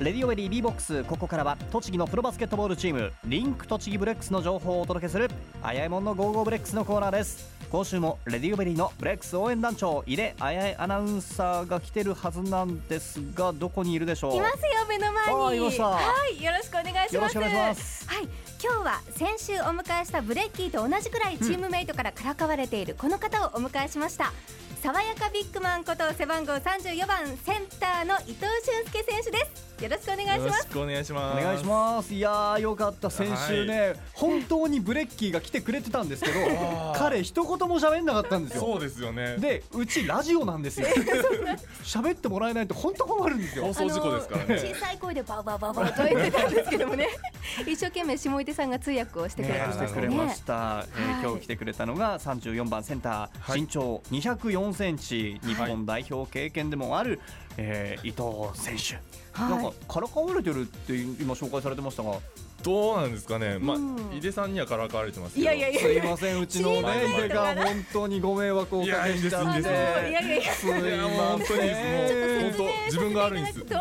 レディオベリー B ボックスここからは栃木のプロバスケットボールチームリンク栃木ブレックスの情報をお届けするあやえもんのゴーゴーブレックスのコーナーです。今週もレディオベリーのブレックス応援団長井出あやえアナウンサーが来てるはずなんですがどこにいるでしょう？いますよ目の前に。はいよろしくお願いします。よろしくお願いします。はい今日は先週お迎えしたブレッキーと同じくらいチームメイトからからかわれているこの方をお迎えしました。爽やかビッグマンこと背番号34番センターの伊藤俊亮選手ですよろしくお願いしよろしますくお願いします。お願いします。いやーよかった。先週ね、本当にブレッキーが来てくれてたんですけど彼一言も喋んなかったんですよ。そうですよね。でうちラジオなんですよ。喋ってもらえないと本当困るんですよ。放送事故ですからね。小さい声でバーバーバーバーと言ってたんですけどもね。一生懸命下出さんが通訳をしてくれてましてしたねくれました、えーはい。今日来てくれたのが34番センター、はい。身長204センチ日本代表経験でもある、えー伊藤選手、はい。なんかからかわれてるって今紹介されてましたが。どうなんですかね。まあうん井出さんにはからかわれてますけど。いやいやいやすいませんうちの井出が本当にご迷惑をおかけしちゃっていやいやいやいやすいません本当に本当自分が悪いんです。と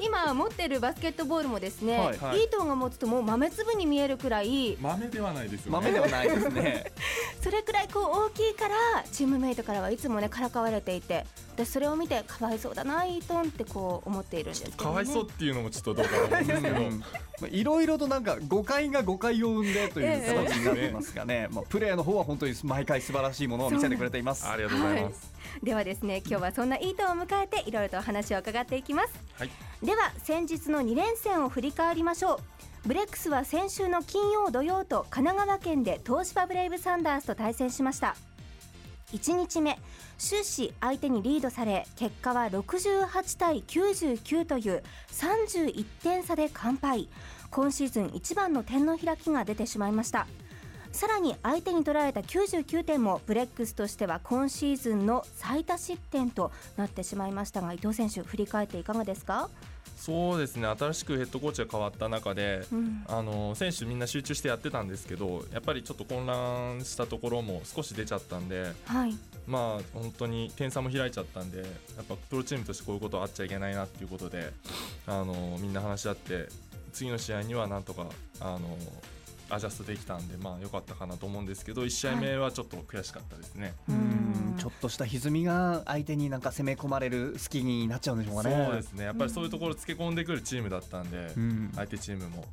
今持ってるバスケットボールもですね、はい。はい。イートンが持つともう豆粒に見えるくらい。豆ではないですよね。豆ではないですね それくらいこう大きいからチームメイトからはいつもねからかわれていて私それを見てかわいそうだなイートンってこう思っているんですけど、ね、かわいそうっていうのもちょっとどうかと思うんですけど。いろいろとなんか誤解が誤解を生んでという形になってますがね、まあ、プレーの方は本当に毎回素晴らしいものを見せてくれています。ありがとうございます。ではですね今日はそんなイートンを迎えていろいろとお話を伺っていきますはい。では先日の2連戦を振り返りましょうブレックスは先週の金曜土曜と神奈川県で東芝ブレイブサンダースと対戦しました。1日目終始相手にリードされ結果は68対99という31点差で完敗。今シーズン一番の点の開きが出てしまいました。さらに相手に取られた99点もブレックスとしては今シーズンの最多失点となってしまいましたが伊藤選手振り返っていかがですか、そうですね。新しくヘッドコーチが変わった中で。うんあの選手みんな集中してやってたんですけどやっぱりちょっと混乱したところも少し出ちゃったんではいまあ本当に点差も開いちゃったんでやっぱプロチームとしてこういうことはあっちゃいけないなっていうことであのみんな話し合って次の試合にはなんとかあのアジャストできたんでまあ良かったかなと思うんですけど1試合目はちょっと悔しかったですね。うんちょっとした歪みが相手になんか攻め込まれる隙になっちゃうんでしょうかね。そうですね。やっぱりそういうところつけ込んでくるチームだったんで、うん。相手チームも、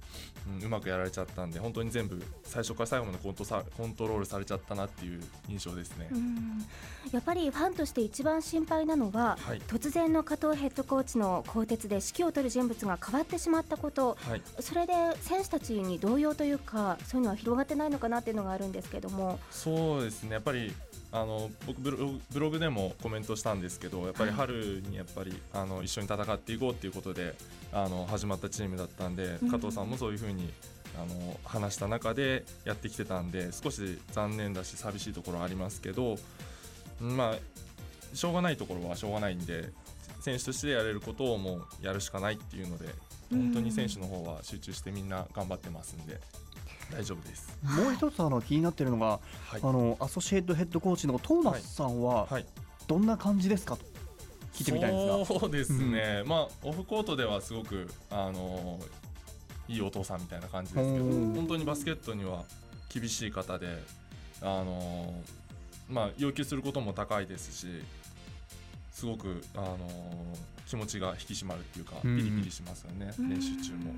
うんうまくやられちゃったんで本当に全部最初から最後までコントさコントロールされちゃったなっていう印象ですね。うん。やっぱりファンとして一番心配なのは、はい。突然の加藤ヘッドコーチの更迭で指揮を執る人物が変わってしまったこと。はい。それで選手たちに動揺というかそういうのは広がってないのかなっていうのがあるんですけども。そうですね。やっぱりあの僕ブログでもコメントしたんですけどやっぱり春にやっぱりあの一緒に戦っていこうっていうことであの始まったチームだったんで、うん加藤さんもそういうふうにあの話した中でやってきてたんで少し残念だし寂しいところはありますけどうんまあしょうがないところはしょうがないんで選手としてやれることをもうやるしかないっていうので本当に選手の方は集中してみんな頑張ってますんで大丈夫です。もう一つあの気になってるのが、はい。あのアソシエイトヘッドコーチのトーマスさんははい。どんな感じですかと聞いてみたいんですが。そうですね、まあオフコートではすごくあのいいお父さんみたいな感じですけどうん本当にバスケットには厳しい方であのまあ要求することも高いですしすごくあの気持ちが引き締まるっていうかピうん。リピリしますよね、練習中も。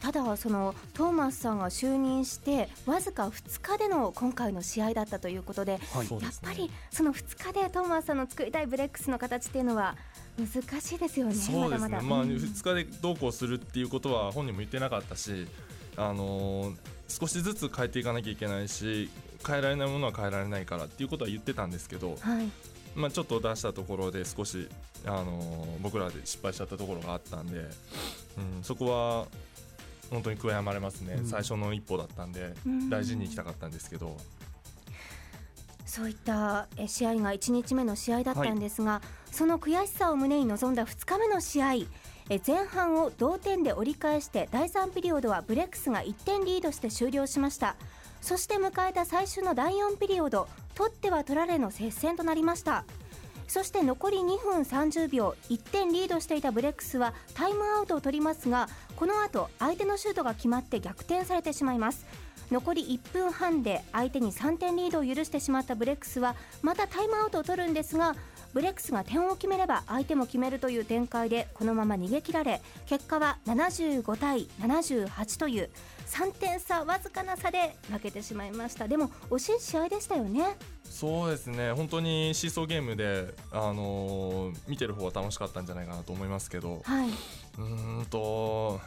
ただそのトーマスさんが就任してわずか2日での今回の試合だったということではい。やっぱりその2日でトーマスさんの作りたいブレックスの形っていうのは難しいですよね。そうですね、まだまだ。まあ、うん。2日でどうこうするっていうことは本人も言ってなかったし、あのー少しずつ変えていかなきゃいけないし変えられないものは変えられないからっていうことは言ってたんですけど、はい。まあ、ちょっと出したところで少し、あのー僕らで失敗しちゃったところがあったんで、うん、そこは本当に悔やまれますね、うん。最初の一歩だったんでうん。大事にいきたかったんですけど、そういったえ試合が1日目の試合だったんですが、その悔しさを胸に臨んだ2日目の試合え前半を同点で折り返して第3ピリオドはブレックスが1点リードして終了しました。そして迎えた最終の第4ピリオド取っては取られの接戦となりましたそして残り2分30秒1点リードしていたブレックスはタイムアウトを取りますがこの後相手のシュートが決まって逆転されてしまいます。残り1分半で相手に3点リードを許してしまったブレックスはまたタイムアウトを取るんですがブレックスが点を決めれば相手も決めるという展開でこのまま逃げ切られ結果は75対78という3点差わずかな差で負けてしまいました。でも惜しい試合でしたよね。そうですね。本当にシーソーゲームで、あのー見てる方は楽しかったんじゃないかなと思いますけど。はい。うーんと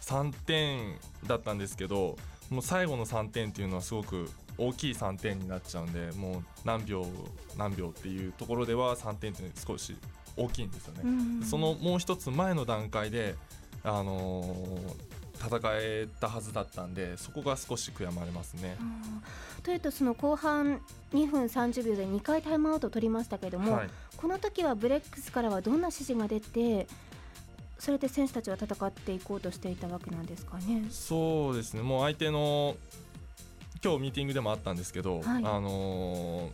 3点だったんですけどもう最後の3点っていうのはすごく大きい3点になっちゃうんでもう何秒何秒っていうところでは3点って少し大きいんですよね。うんそのもう一つ前の段階で、あのー戦えたはずだったんでそこが少し悔やまれますね。うんというとその後半2分30秒で2回タイムアウトを取りましたけども、はいこの時はブレックスからはどんな指示が出てそれで選手たちは戦っていこうとしていたわけなんですかね？そうですねもう相手の今日ミーティングでもあったんですけど、はい。あのー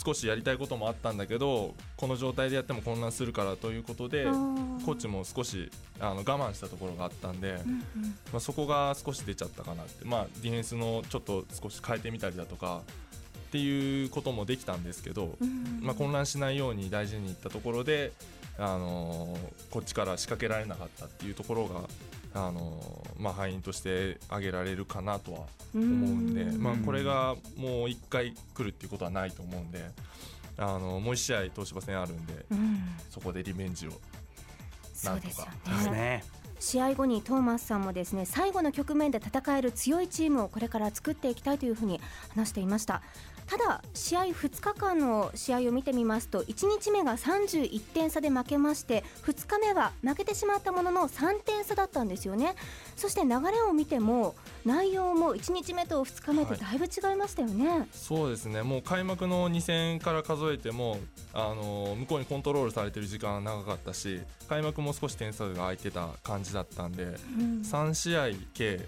少しやりたいこともあったんだけどこの状態でやっても混乱するからということでコーチも少しあの我慢したところがあったんで、うんうん。まあ、そこが少し出ちゃったかなって、まあ、ディフェンスのちょっと少し変えてみたりだとかっていうこともできたんですけど、うんまあ、混乱しないように大事にいったところで、あのーこっちから仕掛けられなかったっていうところが、あのーまあ、敗因として挙げられるかなとは思うんで、うん。まあ、これがもう1回来るっていうことはないと思うんで、あのもう1試合東芝戦あるんでうん。そこでリベンジをそうですよなんですねね試合後にトーマスさんもですね最後の局面で戦える強いチームをこれから作っていきたいというふうに話していましたただ試合2日間の試合を見てみますと1日目が31点差で負けまして2日目は負けてしまったものの3点差だったんですよね。そして流れを見ても内容も1日目と2日目とだいぶ違いましたよね、そうですね。もう開幕の2戦から数えてもあの向こうにコントロールされてる時間が長かったし開幕も少し点差が空いてた感じだったんでうん。3試合計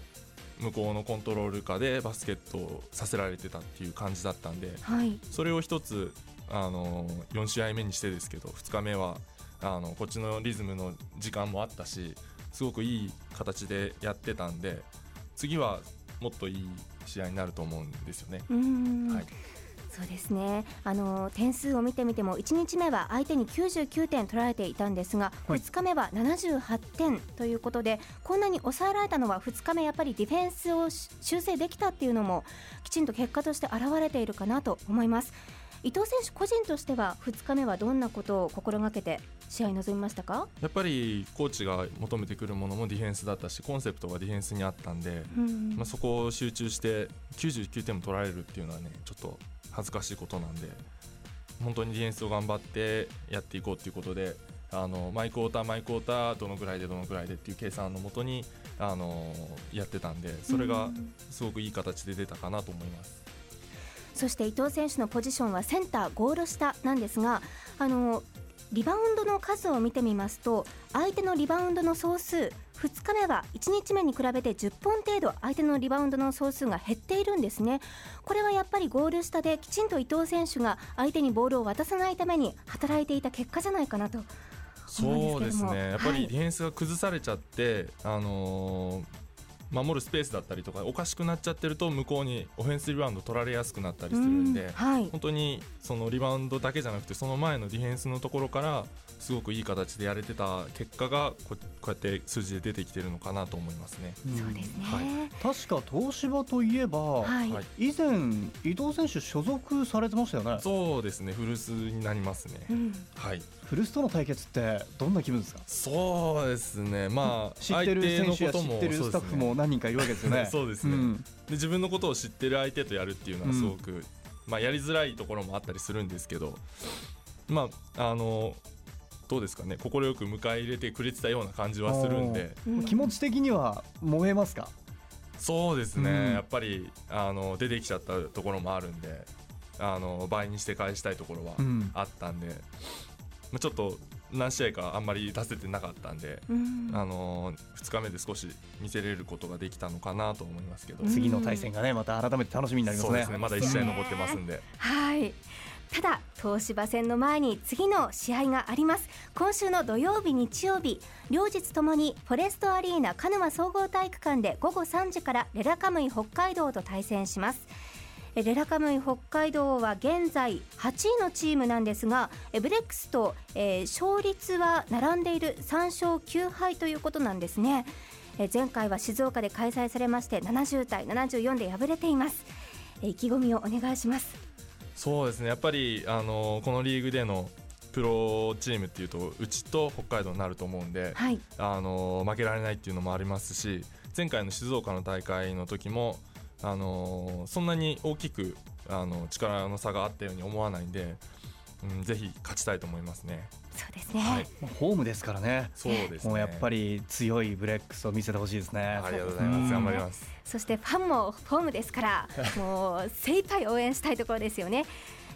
向こうのコントロール下でバスケットをさせられてたっていう感じだったんではい。それを一つあの4試合目にしてですけど2日目はあのこっちのリズムの時間もあったしすごくいい形でやってたんで次はもっといい試合になると思うんですよね。うん。はいそうですね。あの点数を見てみても1日目は相手に99点取られていたんですが、はい。2日目は78点ということでこんなに抑えられたのは2日目やっぱりディフェンスをし修正できたっていうのもきちんと結果として現れているかなと思います伊藤選手個人としては2日目はどんなことを心がけて試合に臨みましたか、やっぱりコーチが求めてくるものもディフェンスだったしコンセプトがディフェンスにあったんで、うんまあ、そこを集中して99点も取られるっていうのはねちょっと恥ずかしいことなんで本当にディフェンスを頑張ってやっていこうっていうことであのマイクォーターマイクォーターどのぐらいでどのぐらいでっていう計算のもとにあのやってたんでそれがうん。すごくいい形で出たかなと思います。そして伊藤選手のポジションはセンターゴール下なんですがあのリバウンドの数を見てみますと相手のリバウンドの総数2日目は1日目に比べて10本程度相手のリバウンドの総数が減っているんですね。これはやっぱりゴール下できちんと伊藤選手が相手にボールを渡さないために働いていた結果じゃないかなとそうですね。やっぱりディフェンスが崩されちゃって、あのー守るスペースだったりとかおかしくなっちゃってると向こうにオフェンスリバウンド取られやすくなったりするんで、うんはい。本当にそのリバウンドだけじゃなくてその前のディフェンスのところからすごくいい形でやれてた結果がここうやって数字で出てきてるのかなと思いますね。そうですね。は確か東芝といえば、はい、はい。以前伊藤選手所属されてましたよね。そうですね。古巣になりますね。うん。はい古巣との対決ってどんな気分ですか？そうですね。まあ知ってる選手や知ってるスタッフも何人かいるわけですよね。そうですね。ん。で自分のことを知ってる相手とやるっていうのはすごく、まあ、やりづらいところもあったりするんですけどまああのどうですかね。快く迎え入れてくれてたような感じはするんで。うん。気持ち的には燃えますか？そうですね、うん。やっぱりあの出てきちゃったところもあるんであの倍にして返したいところはうん。あったんで、まあ、ちょっと何試合かあんまり出せてなかったんで、うん。あの2日目で少し見せれることができたのかなと思いますけど、うん次の対戦がねまた改めて楽しみになりますね。そうですね。まだ1試合残ってますんで。はい。ただ東芝戦の前に次の試合があります。今週の土曜日日曜日両日ともにフォレストアリーナ鹿沼総合体育館で午後3時からレラカムイ北海道と対戦します。えレラカムイ北海道は現在8位のチームなんですがえブレックスと、えー勝率は並んでいる3勝9敗ということなんですね。え前回は静岡で開催されまして70対74で敗れています。え意気込みをお願いします。そうですね。やっぱりあのこのリーグでのプロチームっていうとうちと北海道になると思うんで、はい。あの負けられないっていうのもありますし前回の静岡の大会の時もあのそんなに大きくあの力の差があったように思わないんで、うん、ぜひ勝ちたいと思いますね。そうですね、はい、ホームですからねそうですね。もうやっぱり強いブレックスを見せてほしいですねありがとうございます。うん頑張ります。そしてファンもホームですから もう精一杯応援したいところですよね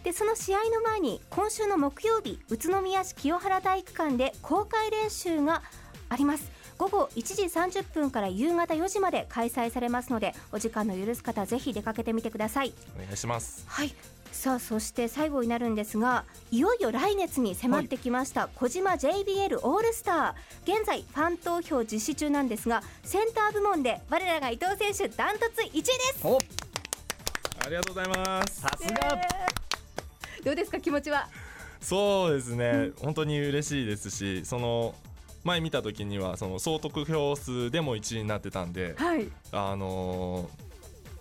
でその試合の前に今週の木曜日宇都宮市清原体育館で公開練習があります午後1時30分から夕方4時まで開催されますのでお時間の許す方ぜひ出かけてみてください。お願いします。はい。さあそして最後になるんですがいよいよ来月に迫ってきました、小島 JBL オールスター現在ファン投票実施中なんですがセンター部門で我らが伊藤選手ダントツ1位です。おありがとうございます。さすが。どうですか気持ちは？そうですね、本当に嬉しいですし、その前見た時にはその総得票数でも1位になってたんで、はい。あのー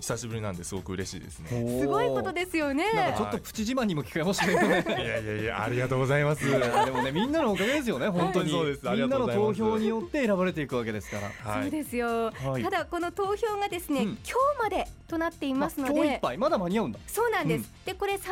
久しぶりなんですごく嬉しいですね。すごいことですよね。なんかちょっとプチ自慢にも聞こえましたけどね。いやいやいやありがとうございます。でもねみんなのおかげですよね 本当に。そうです。ありみんなのがとうございます。投票によって選ばれていくわけですから。そうですよ、はい。ただこの投票がですね、うん。今日までとなっていますのあ今日いっでぱいまだ間に合うんだ。そうなんです、でこれ3時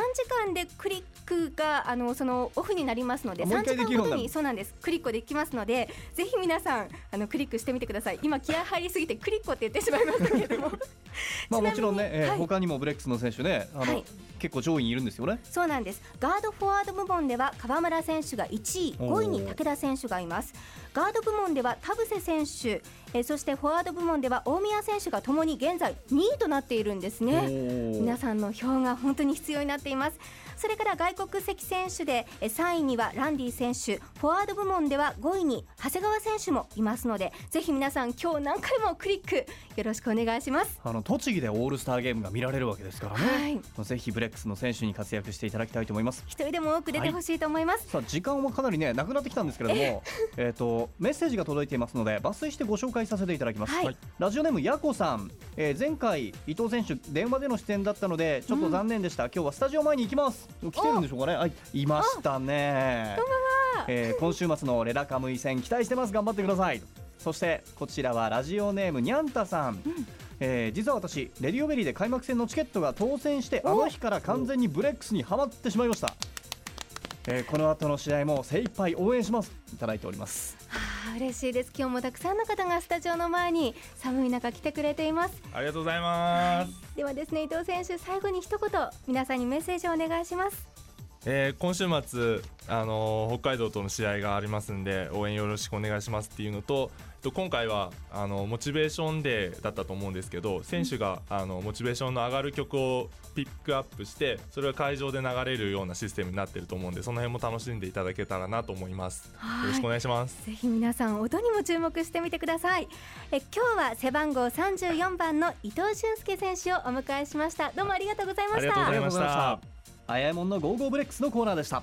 間でクリックがあのそのオフになりますのであもう3一回できるようになる時間ごとにそうなんです。クリックできますのでぜひ皆さんあのクリックしてみてください。今気合入りすぎてクリックって言ってしまいましたけれども。まあもちろんね、えーはい。他にもブレックスの選手ねあの、はい。結構上位にいるんですよねそうなんです。ガードフォワード部門では川村選手が1位。おー。5位に武田選手がいますガード部門では田臥選手えーそしてフォワード部門では大宮選手がともに現在2位となっているんですね。皆さんの票が本当に必要になっていますそれから外国籍選手でえー3位にはランディ選手フォワード部門では5位に長谷川選手もいますのでぜひ皆さん今日何回もクリックよろしくお願いします。あの栃木でオールスターゲームが見られるわけですからね、はい。ぜひブレックスの選手に活躍していただきたいと思います。一人でも多く出てほしいと思います、さあ時間はかなりねなくなってきたんですけれどもえっとメッセージが届いていますので抜粋してご紹介させていただきます、はい。ラジオネームやこさん、えー前回伊藤選手電話での出演だったのでちょっと残念でした、今日はスタジオ前に行きます来てるんでしょうかね。はいいましたね。こんばんは。えー今週末のレラカムイ戦期待してます。頑張ってください。そしてこちらはラジオネームにゃんたさん、えー実は私レディオベリーで開幕戦のチケットが当選してあの日から完全にブレックスにはまってしまいました、えーこの後の試合も精一杯応援しますいただいてお。ります嬉しいです。今日もたくさんの方がスタジオの前に寒い中来てくれています。ありがとうございます。ではですね伊藤選手最後に一言皆さんにメッセージをお願いします。えー今週末、あのー北海道との試合がありますんで応援よろしくお願いしますっていうのと今回はあのモチベーションデーだったと思うんですけど選手があのモチベーションの上がる曲をピックアップしてそれが会場で流れるようなシステムになってると思うんでその辺も楽しんでいただけたらなと思います。よろしくお願いします。ぜひ皆さん音にも注目してみてください。え今日は背番号34番の伊藤俊亮選手をお迎えしました。どうもありがとうございました。ありがとうございました。ありがとうございました。あやえもんのゴーゴーブレックスのコーナーでした